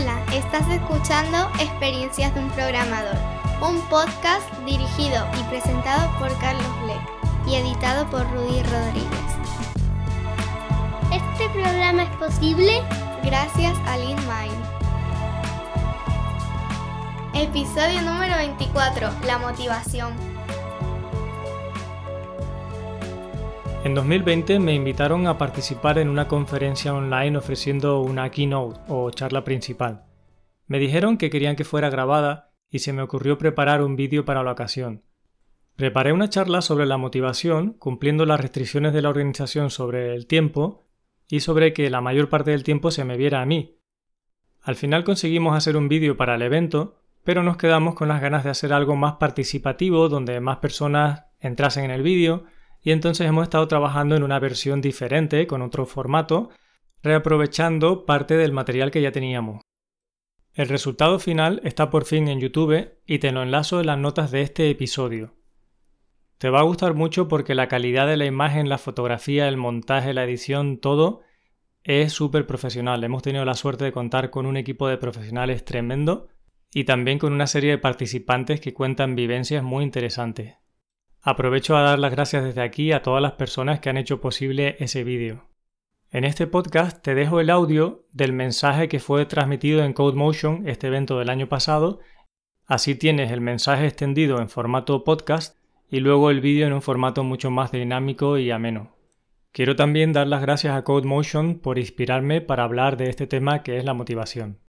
Hola, estás escuchando Experiencias de un Programador, un podcast dirigido y presentado por Carlos Bleck y editado por Rudy Rodríguez. Este programa es posible gracias a LeanMind. Episodio número 24, la motivación. En 2020 me invitaron a participar en una conferencia online ofreciendo una keynote o charla principal. Me dijeron que querían que fuera grabada y se me ocurrió preparar un vídeo para la ocasión. Preparé una charla sobre la motivación, cumpliendo las restricciones de la organización sobre el tiempo y sobre que la mayor parte del tiempo se me viera a mí. Al final conseguimos hacer un vídeo para el evento, pero nos quedamos con las ganas de hacer algo más participativo donde más personas entrasen en el vídeo y entonces hemos estado trabajando en una versión diferente, con otro formato, reaprovechando parte del material que ya teníamos. El resultado final está por fin en YouTube y te lo enlazo en las notas de este episodio. Te va a gustar mucho porque la calidad de la imagen, la fotografía, el montaje, la edición, todo es súper profesional. Hemos tenido la suerte de contar con un equipo de profesionales tremendo y también con una serie de participantes que cuentan vivencias muy interesantes. Aprovecho a dar las gracias desde aquí a todas las personas que han hecho posible ese vídeo. En este podcast te dejo el audio del mensaje que fue transmitido en CodeMotion, este evento del año pasado. Así tienes el mensaje extendido en formato podcast y luego el vídeo en un formato mucho más dinámico y ameno. Quiero también dar las gracias a CodeMotion por inspirarme para hablar de este tema que es la motivación.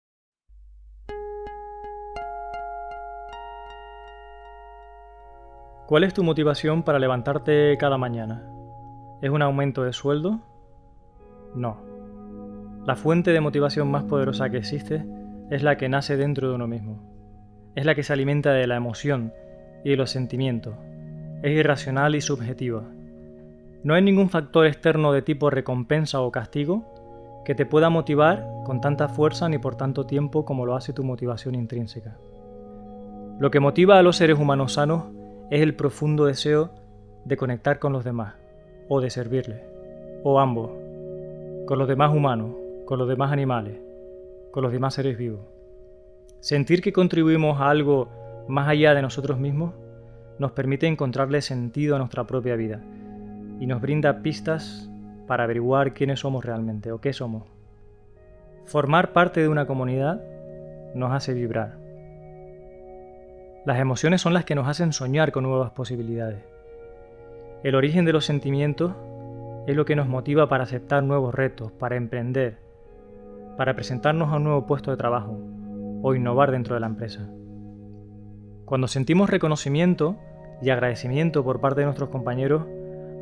¿Cuál es tu motivación para levantarte cada mañana? ¿Es un aumento de sueldo? No. La fuente de motivación más poderosa que existe es la que nace dentro de uno mismo. Es la que se alimenta de la emoción y de los sentimientos. Es irracional y subjetiva. No hay ningún factor externo de tipo recompensa o castigo que te pueda motivar con tanta fuerza ni por tanto tiempo como lo hace tu motivación intrínseca. Lo que motiva a los seres humanos sanos es el profundo deseo de conectar con los demás, o de servirles, o ambos, con los demás humanos, con los demás animales, con los demás seres vivos. Sentir que contribuimos a algo más allá de nosotros mismos nos permite encontrarle sentido a nuestra propia vida y nos brinda pistas para averiguar quiénes somos realmente o qué somos. Formar parte de una comunidad nos hace vibrar las emociones son las que nos hacen soñar con nuevas posibilidades. El origen de los sentimientos es lo que nos motiva para aceptar nuevos retos, para emprender, para presentarnos a un nuevo puesto de trabajo o innovar dentro de la empresa. Cuando sentimos reconocimiento y agradecimiento por parte de nuestros compañeros,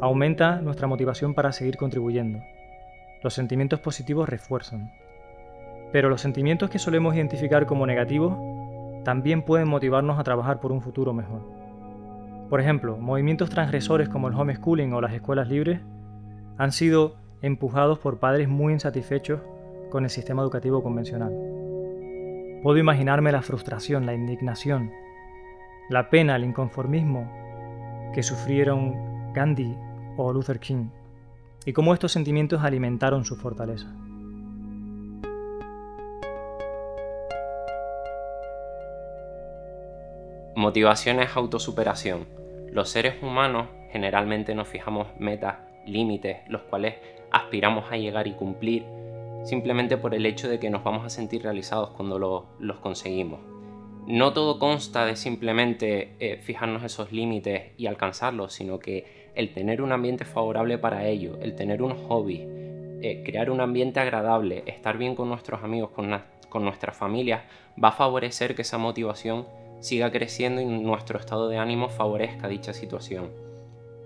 aumenta nuestra motivación para seguir contribuyendo. Los sentimientos positivos refuerzan. Pero los sentimientos que solemos identificar como negativos también pueden motivarnos a trabajar por un futuro mejor. Por ejemplo, movimientos transgresores como el homeschooling o las escuelas libres han sido empujados por padres muy insatisfechos con el sistema educativo convencional. Puedo imaginarme la frustración, la indignación, la pena, el inconformismo que sufrieron Gandhi o Luther King y cómo estos sentimientos alimentaron su fortaleza. Motivación es autosuperación. Los seres humanos generalmente nos fijamos metas, límites, los cuales aspiramos a llegar y cumplir simplemente por el hecho de que nos vamos a sentir realizados cuando los conseguimos. No todo consta de simplemente eh, fijarnos esos límites y alcanzarlos, sino que el tener un ambiente favorable para ello, el tener un hobby, eh, crear un ambiente agradable, estar bien con nuestros amigos, con, con nuestras familias, va a favorecer que esa motivación siga creciendo y nuestro estado de ánimo favorezca dicha situación.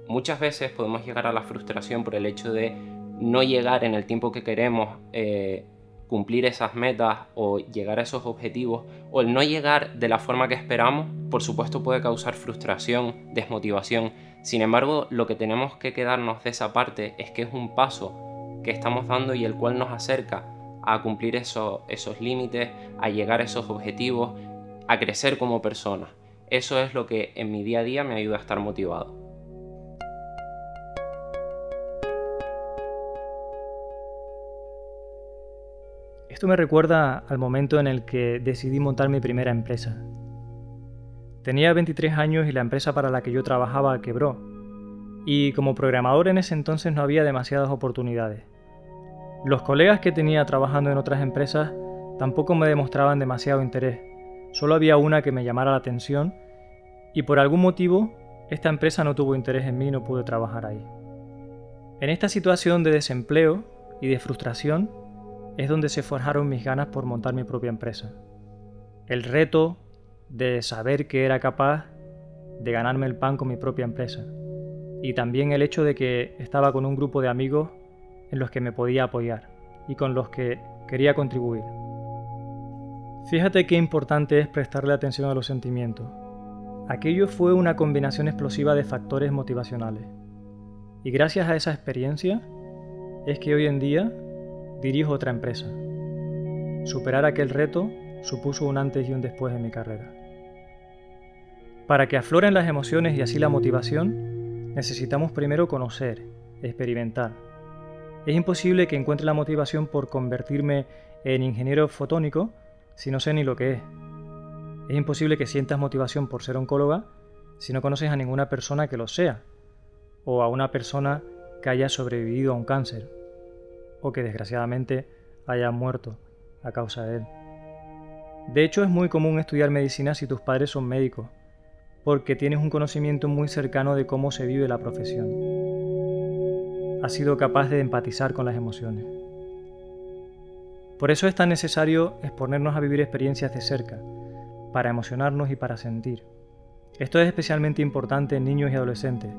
Muchas veces podemos llegar a la frustración por el hecho de no llegar en el tiempo que queremos, eh, cumplir esas metas o llegar a esos objetivos, o el no llegar de la forma que esperamos, por supuesto puede causar frustración, desmotivación. Sin embargo, lo que tenemos que quedarnos de esa parte es que es un paso que estamos dando y el cual nos acerca a cumplir esos límites, a llegar a esos objetivos a crecer como persona. Eso es lo que en mi día a día me ayuda a estar motivado. Esto me recuerda al momento en el que decidí montar mi primera empresa. Tenía 23 años y la empresa para la que yo trabajaba quebró, y como programador en ese entonces no había demasiadas oportunidades. Los colegas que tenía trabajando en otras empresas tampoco me demostraban demasiado interés, solo había una que me llamara la atención y por algún motivo esta empresa no tuvo interés en mí y no pude trabajar ahí. En esta situación de desempleo y de frustración es donde se forjaron mis ganas por montar mi propia empresa. El reto de saber que era capaz de ganarme el pan con mi propia empresa. Y también el hecho de que estaba con un grupo de amigos en los que me podía apoyar y con los que quería contribuir. Fíjate qué importante es prestarle atención a los sentimientos. Aquello fue una combinación explosiva de factores motivacionales. Y gracias a esa experiencia es que hoy en día dirijo otra empresa. Superar aquel reto supuso un antes y un después en mi carrera. Para que afloren las emociones y así la motivación, necesitamos primero conocer, experimentar. Es imposible que encuentre la motivación por convertirme en ingeniero fotónico si no sé ni lo que es. Es imposible que sientas motivación por ser oncóloga si no conoces a ninguna persona que lo sea, o a una persona que haya sobrevivido a un cáncer, o que desgraciadamente haya muerto a causa de él. De hecho, es muy común estudiar medicina si tus padres son médicos, porque tienes un conocimiento muy cercano de cómo se vive la profesión. Has sido capaz de empatizar con las emociones. Por eso es tan necesario exponernos a vivir experiencias de cerca, para emocionarnos y para sentir. Esto es especialmente importante en niños y adolescentes,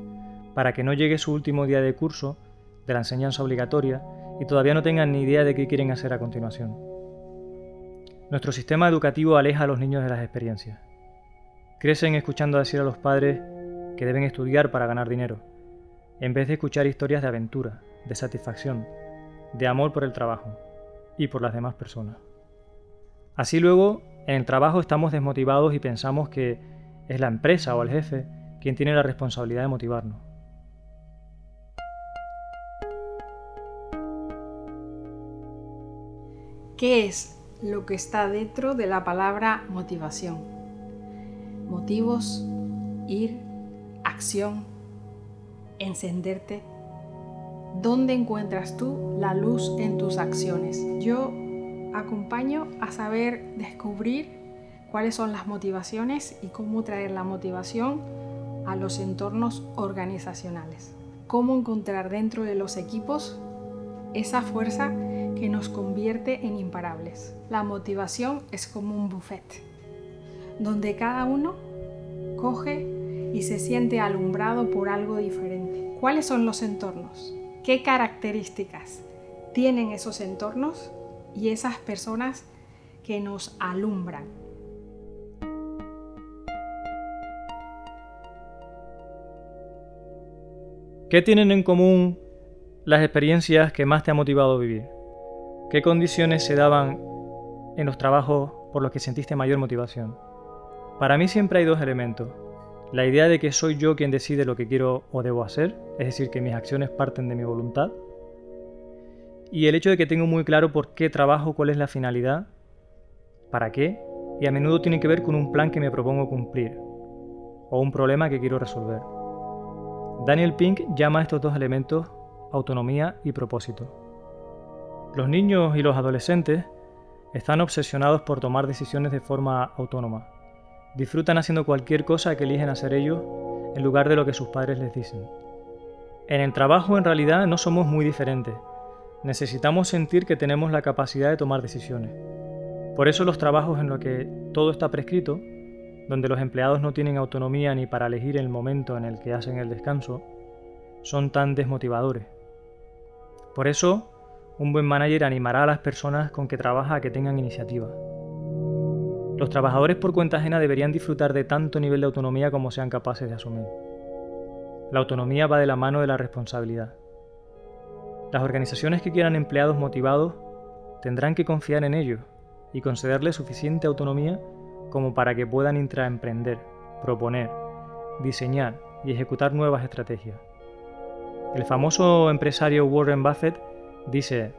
para que no llegue su último día de curso de la enseñanza obligatoria y todavía no tengan ni idea de qué quieren hacer a continuación. Nuestro sistema educativo aleja a los niños de las experiencias. Crecen escuchando decir a los padres que deben estudiar para ganar dinero, en vez de escuchar historias de aventura, de satisfacción, de amor por el trabajo y por las demás personas. Así luego, en el trabajo estamos desmotivados y pensamos que es la empresa o el jefe quien tiene la responsabilidad de motivarnos. ¿Qué es lo que está dentro de la palabra motivación? Motivos, ir, acción, encenderte. ¿Dónde encuentras tú la luz en tus acciones? Yo acompaño a saber descubrir cuáles son las motivaciones y cómo traer la motivación a los entornos organizacionales. Cómo encontrar dentro de los equipos esa fuerza que nos convierte en imparables. La motivación es como un buffet, donde cada uno coge y se siente alumbrado por algo diferente. ¿Cuáles son los entornos? ¿Qué características tienen esos entornos y esas personas que nos alumbran? ¿Qué tienen en común las experiencias que más te han motivado a vivir? ¿Qué condiciones se daban en los trabajos por los que sentiste mayor motivación? Para mí siempre hay dos elementos. La idea de que soy yo quien decide lo que quiero o debo hacer, es decir, que mis acciones parten de mi voluntad. Y el hecho de que tengo muy claro por qué trabajo, cuál es la finalidad, para qué, y a menudo tiene que ver con un plan que me propongo cumplir, o un problema que quiero resolver. Daniel Pink llama a estos dos elementos autonomía y propósito. Los niños y los adolescentes están obsesionados por tomar decisiones de forma autónoma. Disfrutan haciendo cualquier cosa que eligen hacer ellos en lugar de lo que sus padres les dicen. En el trabajo en realidad no somos muy diferentes. Necesitamos sentir que tenemos la capacidad de tomar decisiones. Por eso los trabajos en los que todo está prescrito, donde los empleados no tienen autonomía ni para elegir el momento en el que hacen el descanso, son tan desmotivadores. Por eso, un buen manager animará a las personas con que trabaja a que tengan iniciativa. Los trabajadores por cuenta ajena deberían disfrutar de tanto nivel de autonomía como sean capaces de asumir. La autonomía va de la mano de la responsabilidad. Las organizaciones que quieran empleados motivados tendrán que confiar en ellos y concederles suficiente autonomía como para que puedan intraemprender, proponer, diseñar y ejecutar nuevas estrategias. El famoso empresario Warren Buffett Dice,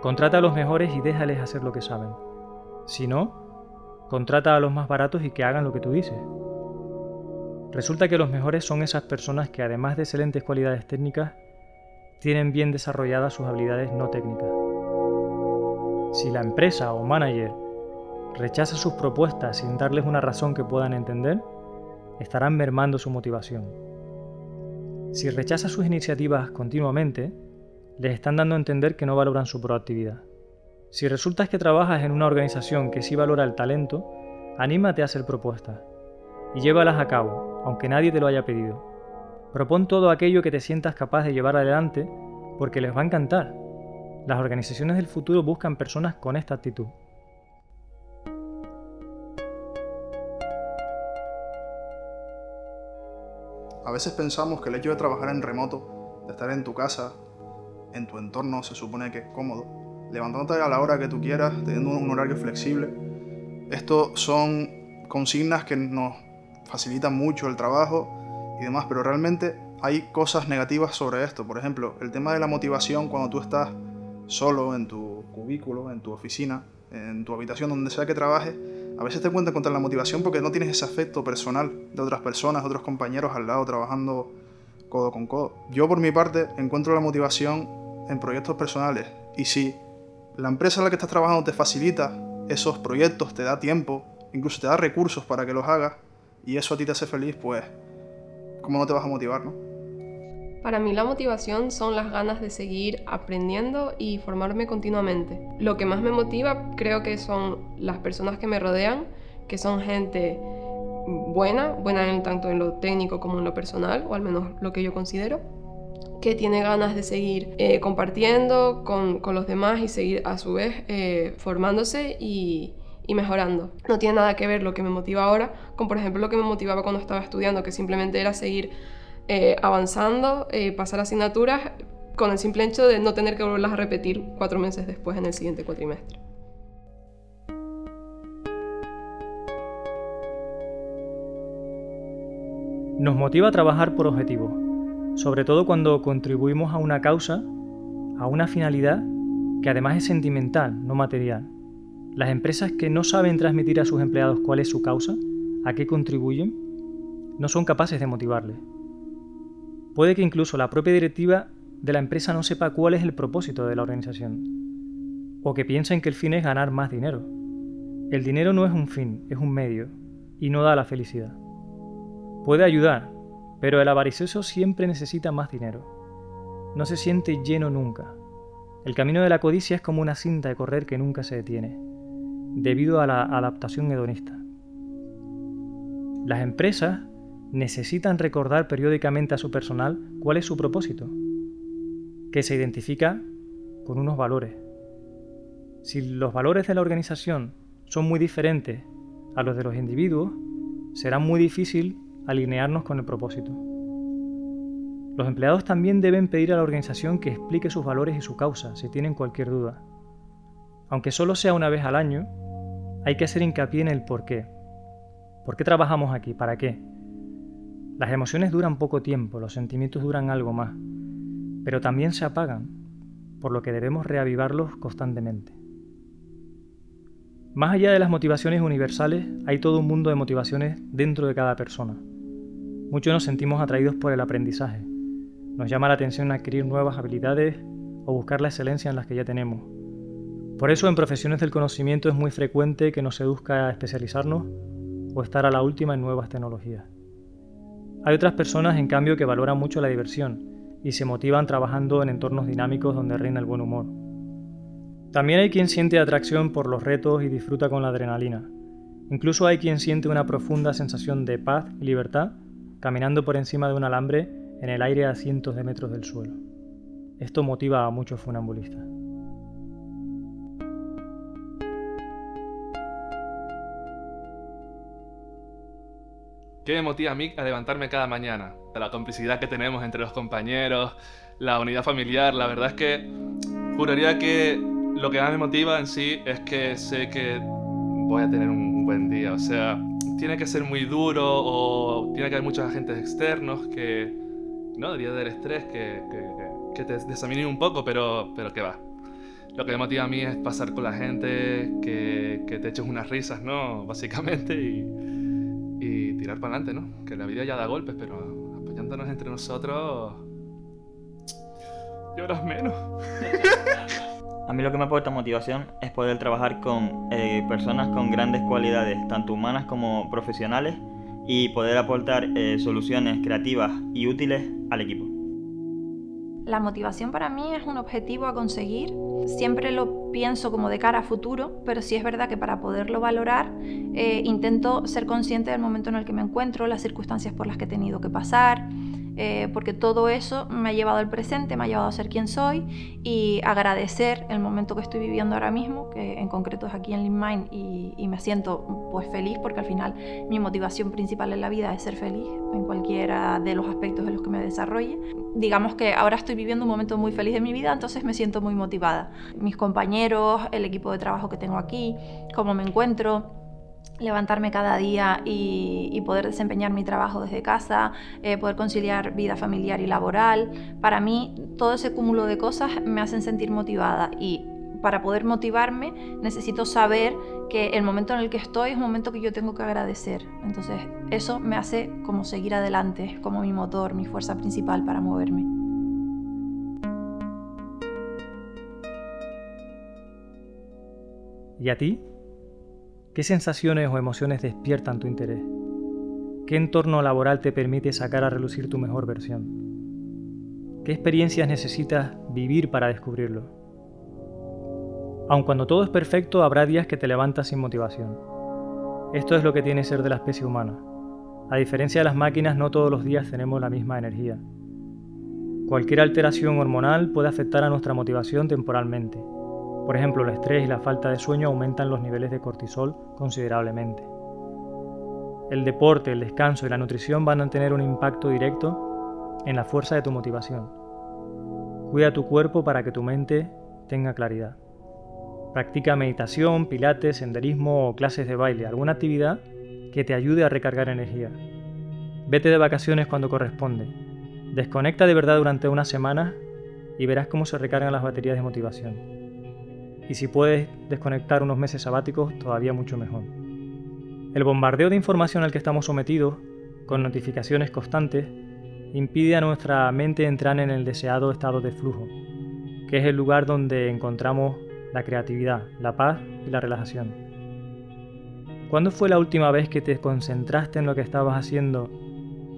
Contrata a los mejores y déjales hacer lo que saben. Si no, contrata a los más baratos y que hagan lo que tú dices. Resulta que los mejores son esas personas que además de excelentes cualidades técnicas, tienen bien desarrolladas sus habilidades no técnicas. Si la empresa o manager rechaza sus propuestas sin darles una razón que puedan entender, estarán mermando su motivación. Si rechaza sus iniciativas continuamente, les están dando a entender que no valoran su proactividad. Si resulta que trabajas en una organización que sí valora el talento, anímate a hacer propuestas y llévalas a cabo, aunque nadie te lo haya pedido. Propon todo aquello que te sientas capaz de llevar adelante porque les va a encantar. Las organizaciones del futuro buscan personas con esta actitud. A veces pensamos que el hecho de trabajar en remoto, de estar en tu casa, en tu entorno se supone que es cómodo, levantándote a la hora que tú quieras, teniendo un horario flexible, esto son consignas que nos facilitan mucho el trabajo y demás, pero realmente hay cosas negativas sobre esto. Por ejemplo, el tema de la motivación cuando tú estás solo en tu cubículo, en tu oficina, en tu habitación, donde sea que trabajes, a veces te cuentas contra la motivación porque no tienes ese afecto personal de otras personas, otros compañeros al lado trabajando codo con codo. Yo por mi parte encuentro la motivación en proyectos personales y si la empresa en la que estás trabajando te facilita esos proyectos, te da tiempo, incluso te da recursos para que los hagas y eso a ti te hace feliz, pues ¿cómo no te vas a motivar, no? Para mí la motivación son las ganas de seguir aprendiendo y formarme continuamente. Lo que más me motiva creo que son las personas que me rodean, que son gente buena, buena en, tanto en lo técnico como en lo personal, o al menos lo que yo considero, que tiene ganas de seguir eh, compartiendo con, con, los demás y seguir a su vez eh, formándose y, y mejorando. No tiene nada que ver lo que me motiva ahora con, por ejemplo, lo que me motivaba cuando estaba estudiando, que simplemente era seguir eh, avanzando, eh, pasar asignaturas con el simple hecho de no tener que volverlas a repetir cuatro meses después en el siguiente cuatrimestre. Nos motiva a trabajar por objetivos, sobre todo cuando contribuimos a una causa, a una finalidad que además es sentimental, no material. Las empresas que no saben transmitir a sus empleados cuál es su causa, a qué contribuyen, no son capaces de motivarles. Puede que incluso la propia directiva de la empresa no sepa cuál es el propósito de la organización, o que piensen que el fin es ganar más dinero. El dinero no es un fin, es un medio, y no da la felicidad. Puede ayudar, pero el avaricioso siempre necesita más dinero. No se siente lleno nunca. El camino de la codicia es como una cinta de correr que nunca se detiene debido a la adaptación hedonista. Las empresas necesitan recordar periódicamente a su personal cuál es su propósito, que se identifica con unos valores. Si los valores de la organización son muy diferentes a los de los individuos, será muy difícil alinearnos con el propósito. Los empleados también deben pedir a la organización que explique sus valores y su causa si tienen cualquier duda. Aunque solo sea una vez al año, hay que hacer hincapié en el por qué. ¿Por qué trabajamos aquí? ¿Para qué? Las emociones duran poco tiempo, los sentimientos duran algo más, pero también se apagan, por lo que debemos reavivarlos constantemente. Más allá de las motivaciones universales, hay todo un mundo de motivaciones dentro de cada persona. Muchos nos sentimos atraídos por el aprendizaje. Nos llama la atención adquirir nuevas habilidades o buscar la excelencia en las que ya tenemos. Por eso en profesiones del conocimiento es muy frecuente que nos seduzca a especializarnos o estar a la última en nuevas tecnologías. Hay otras personas, en cambio, que valoran mucho la diversión y se motivan trabajando en entornos dinámicos donde reina el buen humor. También hay quien siente atracción por los retos y disfruta con la adrenalina. Incluso hay quien siente una profunda sensación de paz y libertad caminando por encima de un alambre en el aire a cientos de metros del suelo. Esto motiva a muchos funambulistas. ¿Qué me motiva a mí a levantarme cada mañana? La complicidad que tenemos entre los compañeros, la unidad familiar. La verdad es que juraría que lo que más me motiva en sí es que sé que voy a tener un buen día. O sea, tiene que ser muy duro o tiene que haber muchos agentes externos que, ¿no? Debería del estrés que, que, que te desaminen un poco, pero, pero que va. lo que me motiva a mí es pasar con la gente, que, que te eches unas risas, ¿no? Básicamente, y, y tirar para adelante, ¿no? Que la vida ya da golpes, pero apoyándonos entre nosotros, lloras menos. A mí lo que me aporta motivación es poder trabajar con eh, personas con grandes cualidades, tanto humanas como profesionales, y poder aportar eh, soluciones creativas y útiles al equipo. La motivación para mí es un objetivo a conseguir. Siempre lo pienso como de cara a futuro, pero sí es verdad que para poderlo valorar eh, intento ser consciente del momento en el que me encuentro, las circunstancias por las que he tenido que pasar, eh, porque todo eso me ha llevado al presente, me ha llevado a ser quien soy y agradecer el momento que estoy viviendo ahora mismo, que en concreto es aquí en Lean y, y, me siento pues feliz porque al final mi motivación principal en la vida es ser feliz en cualquiera de los aspectos en los que me desarrolle. Digamos que ahora estoy viviendo un momento muy feliz de mi vida, entonces me siento muy motivada. Mis compañeros, el equipo de trabajo que tengo aquí, cómo me encuentro, levantarme cada día y, poder desempeñar mi trabajo desde casa, eh, poder conciliar vida familiar y laboral. Para mí, todo ese cúmulo de cosas me hacen sentir motivada y para poder motivarme necesito saber que el momento en el que estoy es un momento que yo tengo que agradecer. Entonces, eso me hace como seguir adelante, como mi motor, mi fuerza principal para moverme. ¿Y a ti? ¿Qué sensaciones o emociones despiertan tu interés? ¿Qué entorno laboral te permite sacar a relucir tu mejor versión? ¿Qué experiencias necesitas vivir para descubrirlo? Aun cuando todo es perfecto, habrá días que te levantas sin motivación. Esto es lo que tiene ser de la especie humana. A diferencia de las máquinas, no todos los días tenemos la misma energía. Cualquier alteración hormonal puede afectar a nuestra motivación temporalmente, por ejemplo, el estrés y la falta de sueño aumentan los niveles de cortisol considerablemente. El deporte, el descanso y la nutrición van a tener un impacto directo en la fuerza de tu motivación. Cuida tu cuerpo para que tu mente tenga claridad. Practica meditación, pilates, senderismo o clases de baile, alguna actividad que te ayude a recargar energía. Vete de vacaciones cuando corresponde. Desconecta de verdad durante una semana y verás cómo se recargan las baterías de motivación. Y si puedes desconectar unos meses sabáticos, todavía mucho mejor. El bombardeo de información al que estamos sometidos, con notificaciones constantes, impide a nuestra mente entrar en el deseado estado de flujo, que es el lugar donde encontramos la creatividad, la paz y la relajación. ¿Cuándo fue la última vez que te concentraste en lo que estabas haciendo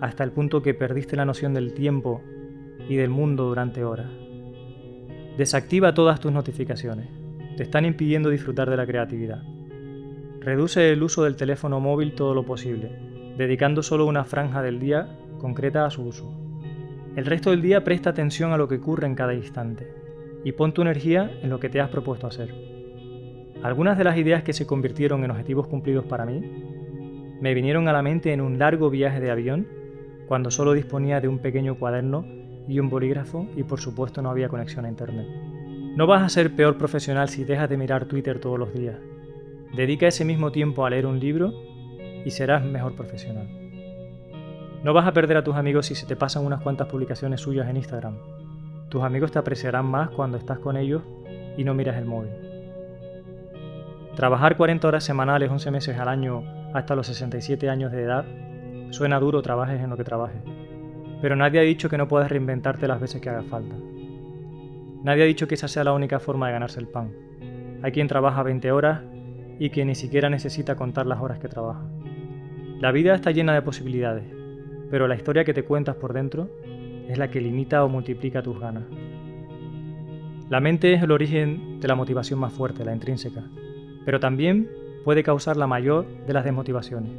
hasta el punto que perdiste la noción del tiempo y del mundo durante horas? Desactiva todas tus notificaciones te están impidiendo disfrutar de la creatividad. Reduce el uso del teléfono móvil todo lo posible, dedicando solo una franja del día concreta a su uso. El resto del día presta atención a lo que ocurre en cada instante y pon tu energía en lo que te has propuesto hacer. Algunas de las ideas que se convirtieron en objetivos cumplidos para mí me vinieron a la mente en un largo viaje de avión cuando solo disponía de un pequeño cuaderno y un bolígrafo y por supuesto no había conexión a internet. No vas a ser peor profesional si dejas de mirar Twitter todos los días. Dedica ese mismo tiempo a leer un libro y serás mejor profesional. No vas a perder a tus amigos si se te pasan unas cuantas publicaciones suyas en Instagram. Tus amigos te apreciarán más cuando estás con ellos y no miras el móvil. Trabajar 40 horas semanales 11 meses al año hasta los 67 años de edad suena duro trabajes en lo que trabajes, pero nadie ha dicho que no puedas reinventarte las veces que haga falta. Nadie ha dicho que esa sea la única forma de ganarse el pan. Hay quien trabaja 20 horas y que ni siquiera necesita contar las horas que trabaja. La vida está llena de posibilidades, pero la historia que te cuentas por dentro es la que limita o multiplica tus ganas. La mente es el origen de la motivación más fuerte, la intrínseca, pero también puede causar la mayor de las desmotivaciones.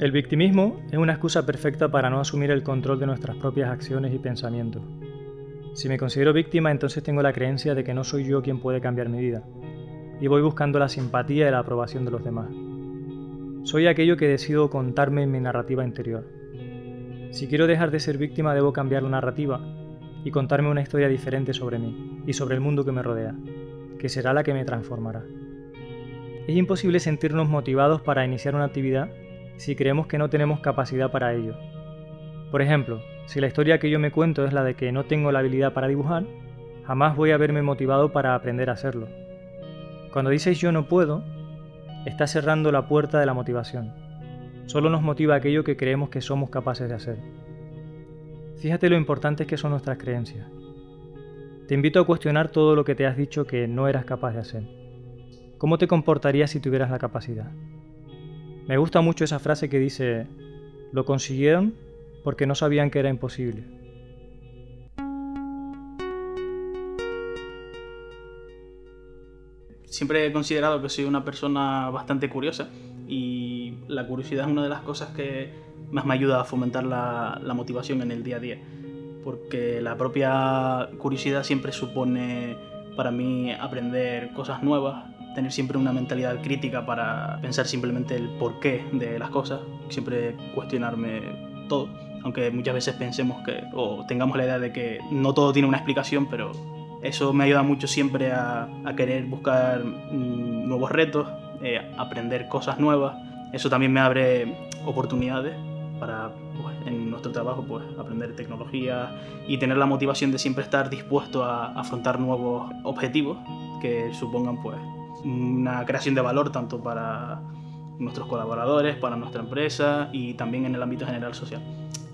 El victimismo es una excusa perfecta para no asumir el control de nuestras propias acciones y pensamientos. Si me considero víctima, entonces tengo la creencia de que no soy yo quien puede cambiar mi vida, y voy buscando la simpatía y la aprobación de los demás. Soy aquello que decido contarme en mi narrativa interior. Si quiero dejar de ser víctima, debo cambiar la narrativa y contarme una historia diferente sobre mí y sobre el mundo que me rodea, que será la que me transformará. Es imposible sentirnos motivados para iniciar una actividad si creemos que no tenemos capacidad para ello. Por ejemplo, si la historia que yo me cuento es la de que no tengo la habilidad para dibujar, jamás voy a verme motivado para aprender a hacerlo. Cuando dices yo no puedo, estás cerrando la puerta de la motivación. Solo nos motiva aquello que creemos que somos capaces de hacer. Fíjate lo importantes que son nuestras creencias. Te invito a cuestionar todo lo que te has dicho que no eras capaz de hacer. ¿Cómo te comportarías si tuvieras la capacidad? Me gusta mucho esa frase que dice, lo consiguieron porque no sabían que era imposible. Siempre he considerado que soy una persona bastante curiosa y la curiosidad es una de las cosas que más me ayuda a fomentar la, motivación en el día a día. Porque la propia curiosidad siempre supone para mí aprender cosas nuevas, tener siempre una mentalidad crítica para pensar simplemente el porqué de las cosas, siempre cuestionarme todo, aunque muchas veces pensemos que o tengamos la idea de que no todo tiene una explicación, pero eso me ayuda mucho siempre a, querer buscar mm, nuevos retos, eh, aprender cosas nuevas. Eso también me abre oportunidades para pues, en nuestro trabajo pues, aprender tecnología y tener la motivación de siempre estar dispuesto a afrontar nuevos objetivos que supongan pues, una creación de valor tanto para nuestros colaboradores, para nuestra empresa y también en el ámbito general social.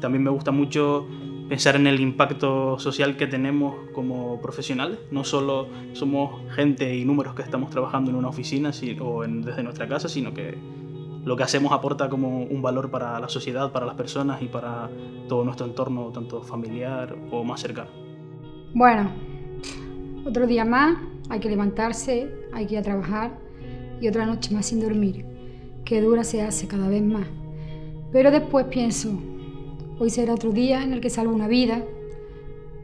También me gusta mucho pensar en el impacto social que tenemos como profesionales. No solo somos gente y números que estamos trabajando en una oficina o desde nuestra casa, sino que lo que hacemos aporta como un valor para la sociedad, para las personas y para todo nuestro entorno, tanto familiar o más cercano. Bueno, otro día más, hay que levantarse, hay que ir a trabajar y otra noche más sin dormir. Qué dura se hace cada vez más. Pero después pienso, Hoy será otro día en el que salvo una vida,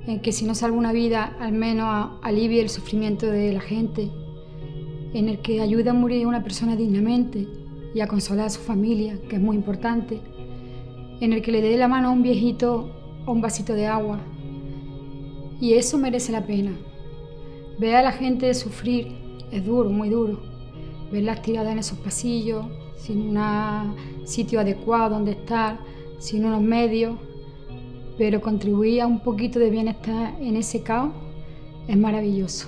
en que si no salvo una vida, al menos alivie el sufrimiento de la gente, en el que ayude a morir a una persona dignamente y a consolar a su familia, que es muy importante, en el que le dé la mano a un viejito o un vasito de agua. Y eso merece la pena. Ver a la gente sufrir es duro, muy duro. Verlas tiradas en esos pasillos, sin un sitio adecuado donde estar, sin unos medios, pero contribuir a un poquito de bienestar en ese caos es maravilloso.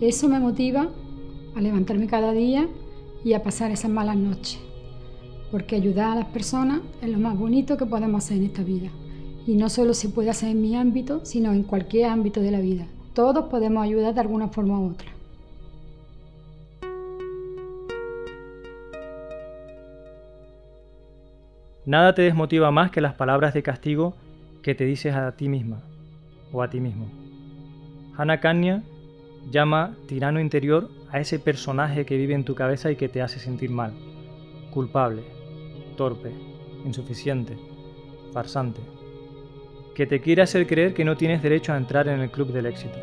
Eso me motiva a levantarme cada día y a pasar esas malas noches, porque ayudar a las personas es lo más bonito que podemos hacer en esta vida. Y no solo se puede hacer en mi ámbito, sino en cualquier ámbito de la vida. Todos podemos ayudar de alguna forma u otra. Nada te desmotiva más que las palabras de castigo que te dices a ti misma o a ti mismo. Hannah Kanya llama tirano interior a ese personaje que vive en tu cabeza y que te hace sentir mal, culpable, torpe, insuficiente, farsante, que te quiere hacer creer que no tienes derecho a entrar en el club del éxito.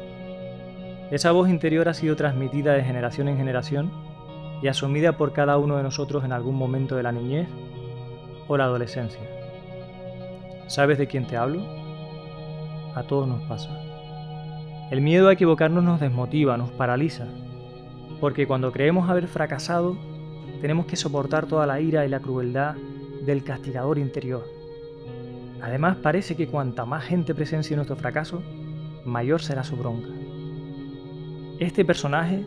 Esa voz interior ha sido transmitida de generación en generación y asumida por cada uno de nosotros en algún momento de la niñez o la adolescencia. ¿Sabes de quién te hablo? A todos nos pasa. El miedo a equivocarnos nos desmotiva, nos paraliza, porque cuando creemos haber fracasado, tenemos que soportar toda la ira y la crueldad del castigador interior. Además, parece que cuanta más gente presencie nuestro fracaso, mayor será su bronca. Este personaje,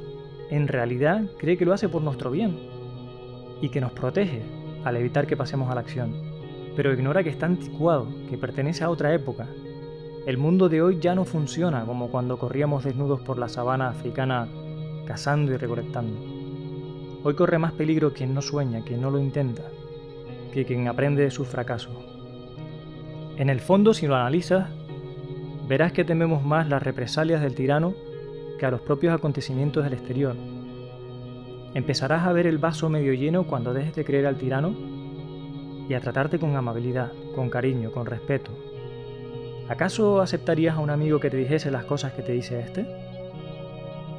en realidad, cree que lo hace por nuestro bien y que nos protege al evitar que pasemos a la acción, pero ignora que está anticuado, que pertenece a otra época. El mundo de hoy ya no funciona como cuando corríamos desnudos por la sabana africana cazando y recolectando. Hoy corre más peligro quien no sueña, quien no lo intenta, que quien aprende de sus fracasos. En el fondo, si lo analizas, verás que tememos más las represalias del tirano que a los propios acontecimientos del exterior, Empezarás a ver el vaso medio lleno cuando dejes de creer al tirano y a tratarte con amabilidad, con cariño, con respeto. ¿Acaso aceptarías a un amigo que te dijese las cosas que te dice este?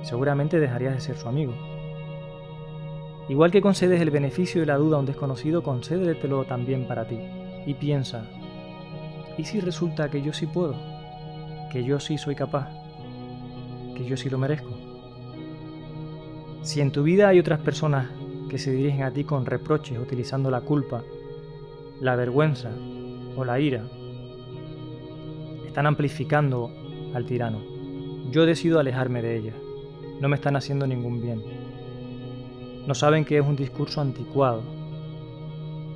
Seguramente dejarías de ser su amigo. Igual que concedes el beneficio de la duda a un desconocido, concédetelo también para ti. Y piensa, ¿y si resulta que yo sí puedo? ¿Que yo sí soy capaz? ¿Que yo sí lo merezco? Si en tu vida hay otras personas que se dirigen a ti con reproches utilizando la culpa, la vergüenza o la ira, están amplificando al tirano. Yo decido alejarme de ellas. No me están haciendo ningún bien. No saben que es un discurso anticuado.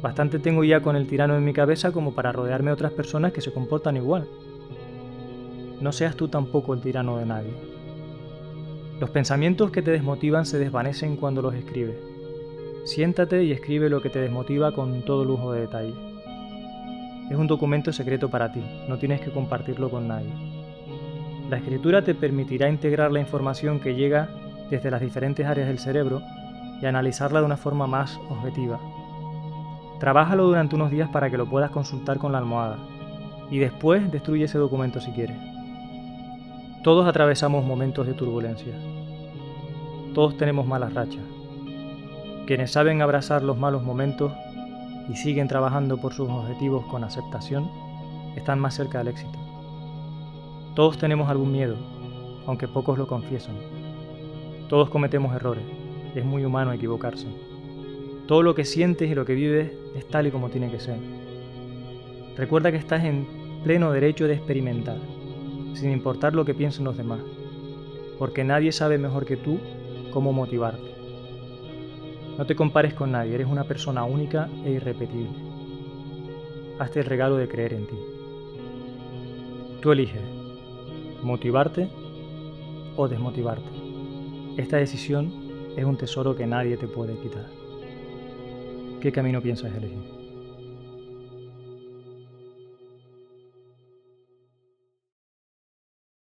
Bastante tengo ya con el tirano en mi cabeza como para rodearme de otras personas que se comportan igual. No seas tú tampoco el tirano de nadie. Los pensamientos que te desmotivan se desvanecen cuando los escribes. Siéntate y escribe lo que te desmotiva con todo lujo de detalle. Es un documento secreto para ti, no tienes que compartirlo con nadie. La escritura te permitirá integrar la información que llega desde las diferentes áreas del cerebro y analizarla de una forma más objetiva. Trabájalo durante unos días para que lo puedas consultar con la almohada y después destruye ese documento si quieres. Todos atravesamos momentos de turbulencia. Todos tenemos malas rachas. Quienes saben abrazar los malos momentos y siguen trabajando por sus objetivos con aceptación, están más cerca del éxito. Todos tenemos algún miedo, aunque pocos lo confiesan. Todos cometemos errores, es muy humano equivocarse. Todo lo que sientes y lo que vives es tal y como tiene que ser. Recuerda que estás en pleno derecho de experimentar sin importar lo que piensen los demás, porque nadie sabe mejor que tú cómo motivarte. No te compares con nadie, eres una persona única e irrepetible. Hazte el regalo de creer en ti. Tú eliges motivarte o desmotivarte. Esta decisión es un tesoro que nadie te puede quitar. ¿Qué camino piensas elegir?